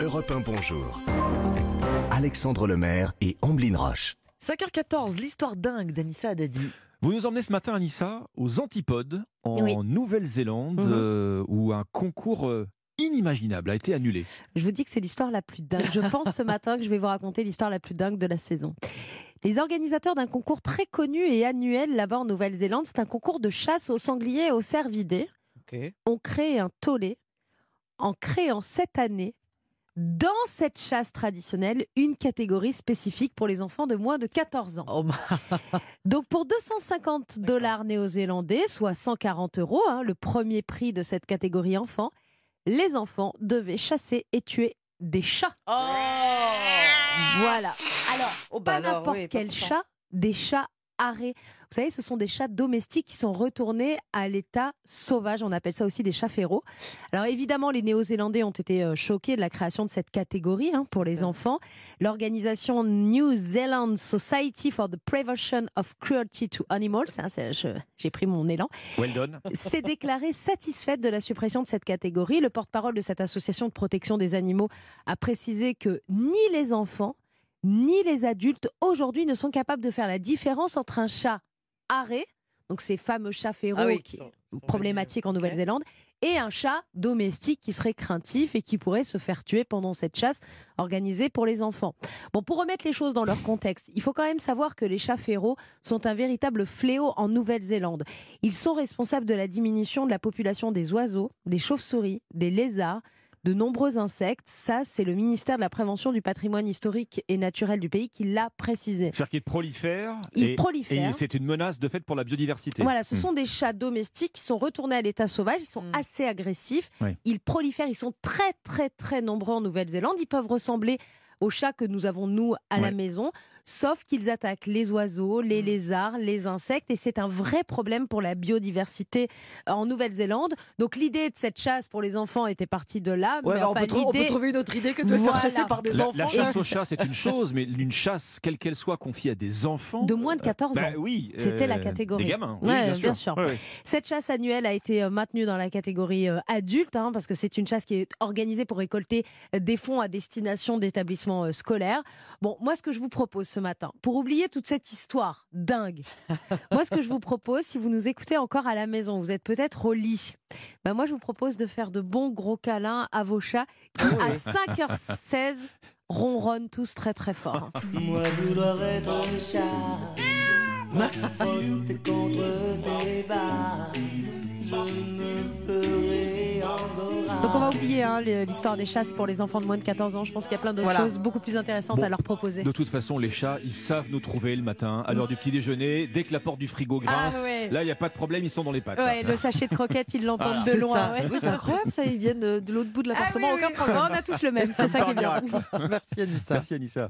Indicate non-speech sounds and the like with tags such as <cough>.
Europe 1 Bonjour. Alexandre Lemaire et Amblin Roche. 5h14, l'histoire dingue d'Anissa Dadi. Vous nous emmenez ce matin, Anissa, aux Antipodes, en Oui. Nouvelle-Zélande, Mhm. euh, où un concours euh, inimaginable a été annulé. Je vous dis que c'est l'histoire la plus dingue. Je pense ce matin que je vais vous raconter l'histoire la plus dingue de la saison. Les organisateurs d'un concours très connu et annuel là-bas en Nouvelle-Zélande, c'est un concours de chasse aux sangliers et aux cervidés, ont créé un tollé en créant cette année, dans cette chasse traditionnelle, une catégorie spécifique pour les enfants de moins de 14 ans. Oh, <laughs> Donc pour 250 dollars néo-zélandais, soit 140 euros, hein, le premier prix de cette catégorie enfant, les enfants devaient chasser et tuer des chats. Oh Voilà. Alors, Oh, bah pas n'importe oui, quel chat, des chats arrêts. Vous savez, ce sont des chats domestiques qui sont retournés à l'état sauvage. On appelle ça aussi des chats féraux. Alors évidemment, les Néo-Zélandais ont été euh, choqués de la création de cette catégorie hein, pour les enfants. L'organisation New Zealand Society for the Prevention of Cruelty to Animals, hein, j'ai pris mon élan, Well s'est déclarée satisfaite de la suppression de cette catégorie. Le porte-parole de cette association de protection des animaux a précisé que ni les enfants ni les adultes aujourd'hui ne sont capables de faire la différence entre un chat arrêt, donc ces fameux chats féraux Ah oui, qui sont- problématiques en. Nouvelle-Zélande, et un chat domestique qui serait craintif et qui pourrait se faire tuer pendant cette chasse organisée pour les enfants. Bon, pour remettre les choses dans leur contexte, il faut quand même savoir que les chats féraux sont un véritable fléau en Nouvelle-Zélande. Ils sont responsables de la diminution de la population des oiseaux, des chauves-souris, des lézards, de nombreux insectes. Ça, c'est le ministère de la Prévention du patrimoine historique et naturel du pays qui l'a précisé. C'est-à-dire qu'il prolifère. Ils et, prolifèrent. et c'est une menace de fait pour la biodiversité. Voilà, ce Hmm. sont des chats domestiques qui sont retournés à l'état sauvage. Ils sont Mm. assez agressifs. Oui. Ils prolifèrent. Ils sont très, très, très nombreux en Nouvelle-Zélande. Ils peuvent ressembler aux chats que nous avons, nous, à la maison, sauf qu'ils attaquent les oiseaux, les Mm. lézards, les insectes. Et c'est un vrai problème pour la biodiversité euh, en Nouvelle-Zélande. Donc, l'idée de cette chasse pour les enfants était partie de là. Ouais, mais bah, on, peut trou- on peut trouver une autre idée que de Voilà. faire chasser par des La, enfants. la chasse aux chats, c'est une chose, mais une chasse, quelle qu'elle soit, confiée à des enfants. de moins de 14 ans. Bah oui. C'était la euh, catégorie. Des gamins. oui, Ouais, bien, bien sûr. sûr. Ouais, ouais. Cette chasse annuelle a été euh, maintenue dans la catégorie euh, adulte, hein, parce que c'est une chasse qui est organisée pour récolter euh, des fonds à destination d'établissements euh, scolaires. Bon, moi, ce que je vous propose ce matin, pour oublier toute cette histoire dingue, <laughs> moi, ce que je vous propose, si vous nous écoutez encore à la maison, vous êtes peut-être au lit, ben moi, je vous propose de faire de bons gros câlins à vos chats qui, à 5h16, ronronnent tous très très fort. Moi vouloir être un chat. <laughs> Contre tes Je me Donc on va oublier hein, l'histoire des chasses pour les enfants de moins de 14 ans. Je pense qu'il y a plein d'autres Voilà. choses beaucoup plus intéressantes Bon. à leur proposer. De toute façon, les chats, ils savent nous trouver le matin, à l'heure du petit déjeuner. Dès que la porte du frigo grince, Ah, ouais. là, il n'y a pas de problème, ils sont dans les pattes. Ouais, le sachet de croquettes, ils l'entendent Ah, de loin. ouais. Oui, c'est incroyable, ça. Ils viennent de, de l'autre bout de Ah oui, l'appartement, oui, aucun oui. problème. On a tous le même, c'est ça qui est bien. Merci Anissa. Merci Anissa.